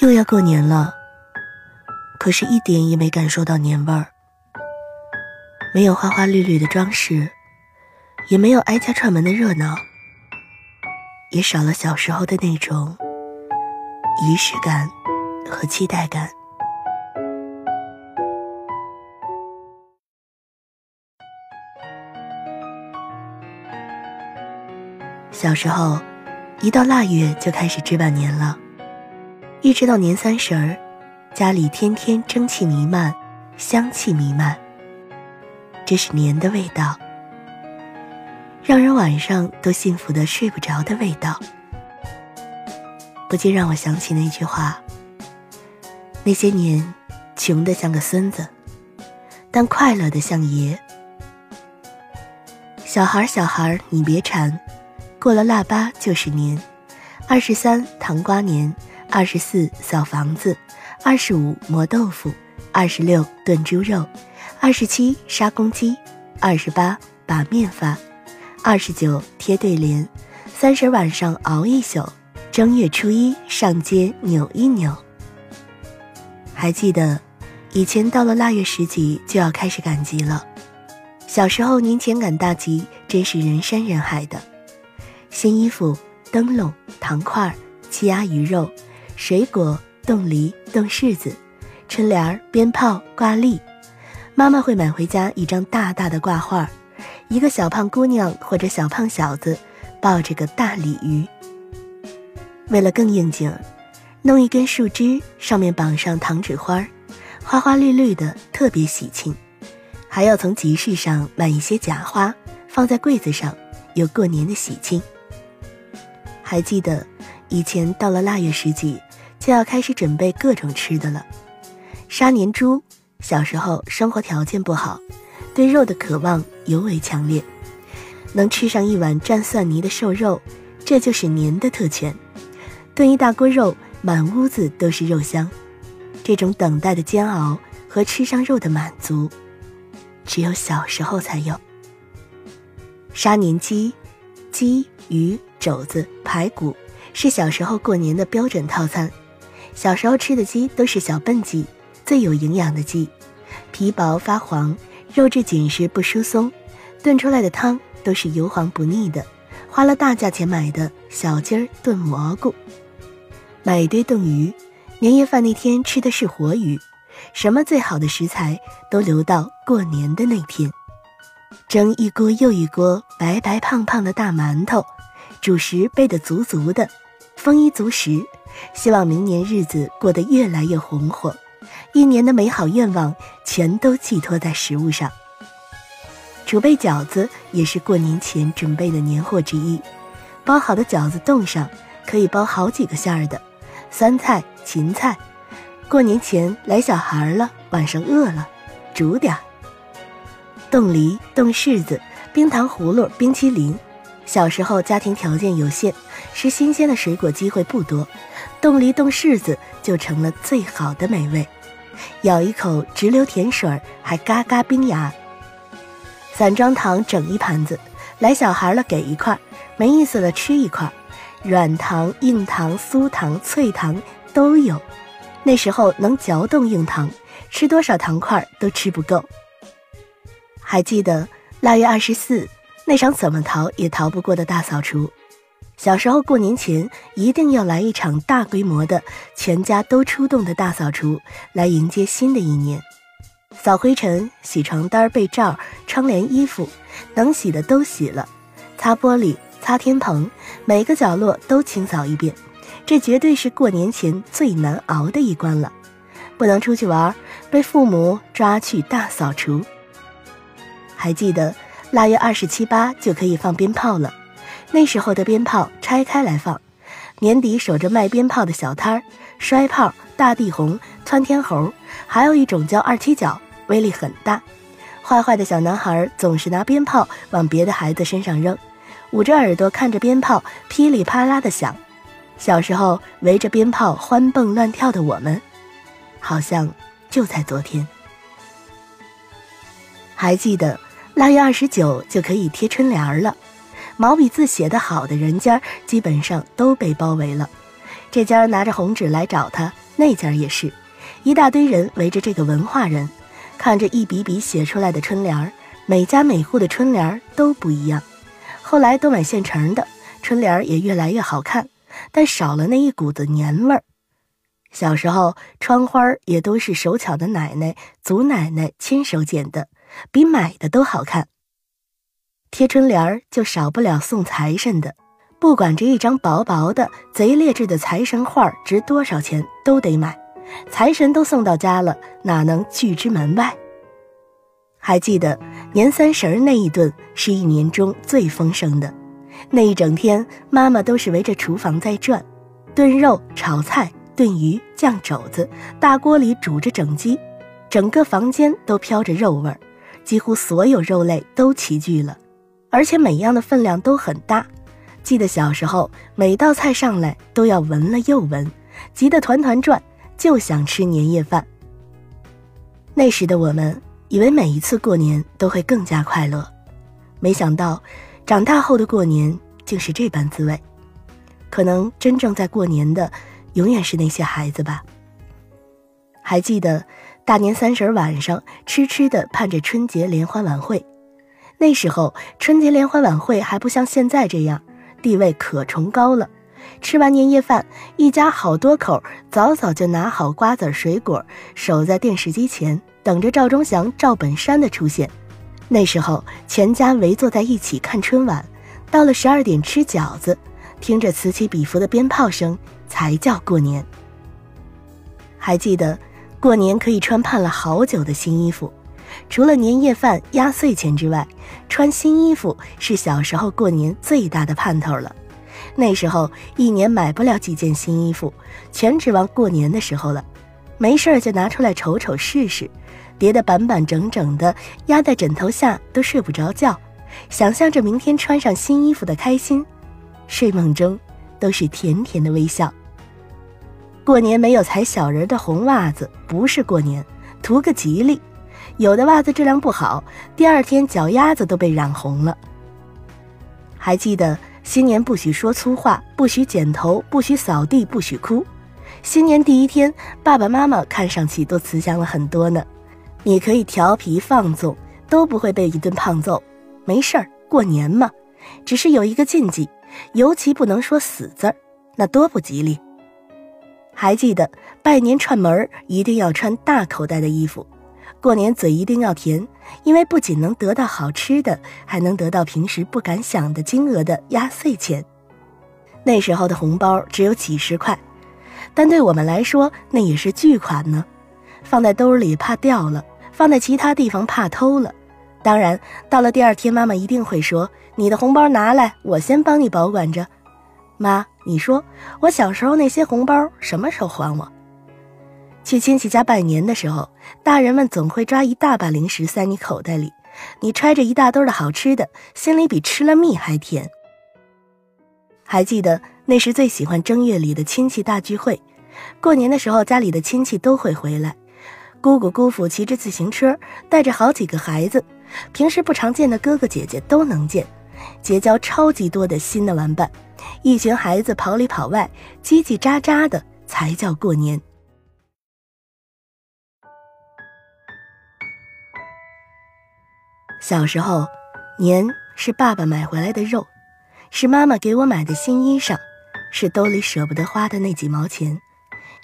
又要过年了，可是一点也没感受到年味儿。没有花花绿绿的装饰，也没有挨家串门的热闹，也少了小时候的那种仪式感和期待感。小时候，一到腊月就开始置办年了。一直到年三十儿，家里天天蒸汽弥漫，香气弥漫。这是年的味道，让人晚上都幸福的睡不着的味道。不禁让我想起那句话：那些年，穷的像个孙子，但快乐的像爷。小孩儿，小孩儿，你别馋，过了腊八就是年，二十三糖瓜年。二十四扫房子，二十五磨豆腐，二十六炖猪肉，二十七杀公鸡，二十八把面发，二十九贴对联，三十晚上熬一宿，正月初一上街扭一扭。还记得，以前到了腊月十几就要开始赶集了。小时候年前赶大集真是人山人海的，新衣服、灯笼、糖块、鸡鸭鱼肉。水果、冻梨、冻柿子、春联儿、鞭炮、挂历，妈妈会买回家一张大大的挂画，一个小胖姑娘或者小胖小子抱着个大鲤鱼。为了更应景，弄一根树枝，上面绑上糖纸花，花花绿绿的，特别喜庆。还要从集市上买一些假花，放在柜子上，有过年的喜庆。还记得以前到了腊月十几。就要开始准备各种吃的了，杀年猪。小时候生活条件不好，对肉的渴望尤为强烈，能吃上一碗蘸蒜泥的瘦肉，这就是年的特权。炖一大锅肉，满屋子都是肉香。这种等待的煎熬和吃上肉的满足，只有小时候才有。杀年鸡，鸡、鱼、肘子、排骨，是小时候过年的标准套餐。小时候吃的鸡都是小笨鸡，最有营养的鸡，皮薄发黄，肉质紧实不疏松，炖出来的汤都是油黄不腻的。花了大价钱买的小鸡儿炖蘑菇，买一堆冻鱼，年夜饭那天吃的是活鱼。什么最好的食材都留到过年的那天，蒸一锅又一锅白白胖胖的大馒头，主食备得足足的，丰衣足食。希望明年日子过得越来越红火，一年的美好愿望全都寄托在食物上。储备饺子也是过年前准备的年货之一，包好的饺子冻上，可以包好几个馅儿的，酸菜、芹菜。过年前来小孩了，晚上饿了，煮点儿。冻梨、冻柿子、冰糖葫芦、冰淇淋。小时候家庭条件有限，吃新鲜的水果机会不多。冻梨冻柿子就成了最好的美味，咬一口直流甜水儿，还嘎嘎冰牙。散装糖整一盘子，来小孩了给一块，没意思了吃一块。软糖、硬糖、酥糖、脆糖都有。那时候能嚼动硬糖，吃多少糖块都吃不够。还记得腊月二十四那场怎么逃也逃不过的大扫除。小时候过年前一定要来一场大规模的、全家都出动的大扫除，来迎接新的一年。扫灰尘、洗床单、被罩、窗帘、衣服，能洗的都洗了；擦玻璃、擦天棚，每个角落都清扫一遍。这绝对是过年前最难熬的一关了。不能出去玩，被父母抓去大扫除。还记得腊月二十七八就可以放鞭炮了。那时候的鞭炮拆开来放，年底守着卖鞭炮的小摊儿，摔炮、大地红、窜天猴，还有一种叫二踢脚，威力很大。坏坏的小男孩总是拿鞭炮往别的孩子身上扔，捂着耳朵看着鞭炮噼里啪啦的响。小时候围着鞭炮欢蹦乱跳的我们，好像就在昨天。还记得腊月二十九就可以贴春联了。毛笔字写得好的人家，基本上都被包围了。这家拿着红纸来找他，那家也是，一大堆人围着这个文化人，看着一笔笔写出来的春联儿，每家每户的春联儿都不一样。后来都买现成的，春联儿也越来越好看，但少了那一股子年味儿。小时候窗花也都是手巧的奶奶、祖奶奶亲手剪的，比买的都好看。贴春联儿就少不了送财神的，不管这一张薄薄的、贼劣质的财神画值多少钱，都得买。财神都送到家了，哪能拒之门外？还记得年三十儿那一顿是一年中最丰盛的，那一整天妈妈都是围着厨房在转，炖肉、炒菜。炖鱼、酱肘子，大锅里煮着整鸡，整个房间都飘着肉味儿，几乎所有肉类都齐聚了，而且每样的分量都很大。记得小时候，每道菜上来都要闻了又闻，急得团团转，就想吃年夜饭。那时的我们以为每一次过年都会更加快乐，没想到长大后的过年竟是这般滋味。可能真正在过年的。永远是那些孩子吧。还记得大年三十晚上痴痴的盼着春节联欢晚会，那时候春节联欢晚会还不像现在这样地位可崇高了。吃完年夜饭，一家好多口早早就拿好瓜子水果，守在电视机前，等着赵忠祥、赵本山的出现。那时候全家围坐在一起看春晚，到了十二点吃饺子，听着此起彼伏的鞭炮声。才叫过年。还记得，过年可以穿盼了好久的新衣服，除了年夜饭、压岁钱之外，穿新衣服是小时候过年最大的盼头了。那时候一年买不了几件新衣服，全指望过年的时候了。没事儿就拿出来瞅瞅试试，叠得板板整整的，压在枕头下都睡不着觉，想象着明天穿上新衣服的开心，睡梦中都是甜甜的微笑。过年没有踩小人的红袜子不是过年，图个吉利。有的袜子质量不好，第二天脚丫子都被染红了。还记得新年不许说粗话，不许剪头，不许扫地，不许哭。新年第一天，爸爸妈妈看上去都慈祥了很多呢。你可以调皮放纵，都不会被一顿胖揍。没事儿，过年嘛，只是有一个禁忌，尤其不能说死字儿，那多不吉利。还记得拜年串门一定要穿大口袋的衣服，过年嘴一定要甜，因为不仅能得到好吃的，还能得到平时不敢想的金额的压岁钱。那时候的红包只有几十块，但对我们来说那也是巨款呢。放在兜里怕掉了，放在其他地方怕偷了。当然，到了第二天，妈妈一定会说：“你的红包拿来，我先帮你保管着。”妈。你说我小时候那些红包什么时候还我？去亲戚家拜年的时候，大人们总会抓一大把零食塞你口袋里，你揣着一大兜的好吃的，心里比吃了蜜还甜。还记得那时最喜欢正月里的亲戚大聚会，过年的时候家里的亲戚都会回来，姑姑姑父骑着自行车，带着好几个孩子，平时不常见的哥哥姐姐都能见，结交超级多的新的玩伴。一群孩子跑里跑外，叽叽喳喳的，才叫过年。小时候，年是爸爸买回来的肉，是妈妈给我买的新衣裳，是兜里舍不得花的那几毛钱，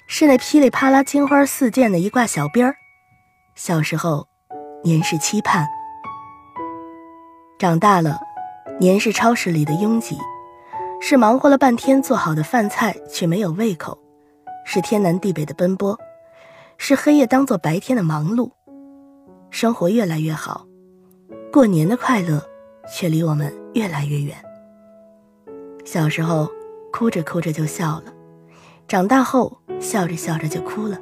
是那噼里啪啦金花四溅的一挂小鞭儿。小时候，年是期盼；长大了，年是超市里的拥挤。是忙活了半天做好的饭菜却没有胃口，是天南地北的奔波，是黑夜当做白天的忙碌，生活越来越好，过年的快乐却离我们越来越远。小时候哭着哭着就笑了，长大后笑着笑着就哭了，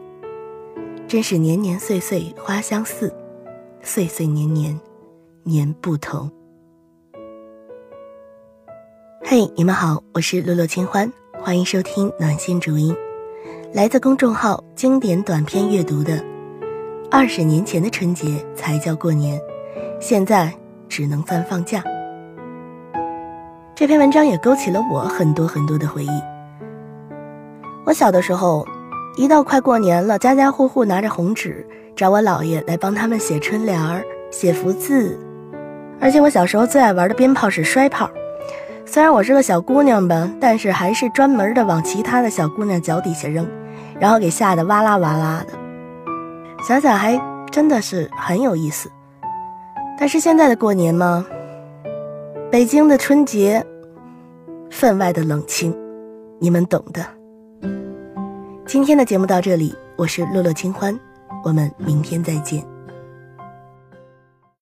真是年年岁岁花相似，岁岁年年年不同。嘿，你们好，我是洛洛清欢，欢迎收听暖心主音，来自公众号经典短篇阅读的。二十年前的春节才叫过年，现在只能算放假。这篇文章也勾起了我很多很多的回忆。我小的时候，一到快过年了，家家户户拿着红纸找我姥爷来帮他们写春联儿、写福字。而且我小时候最爱玩的鞭炮是摔炮，虽然我是个小姑娘吧，但是还是专门的往其他的小姑娘脚底下扔，然后给吓得哇啦哇啦的。想想还真的是很有意思。但是现在的过年嘛，北京的春节，分外的冷清，你们懂的。今天的节目到这里，我是洛洛清欢，我们明天再见。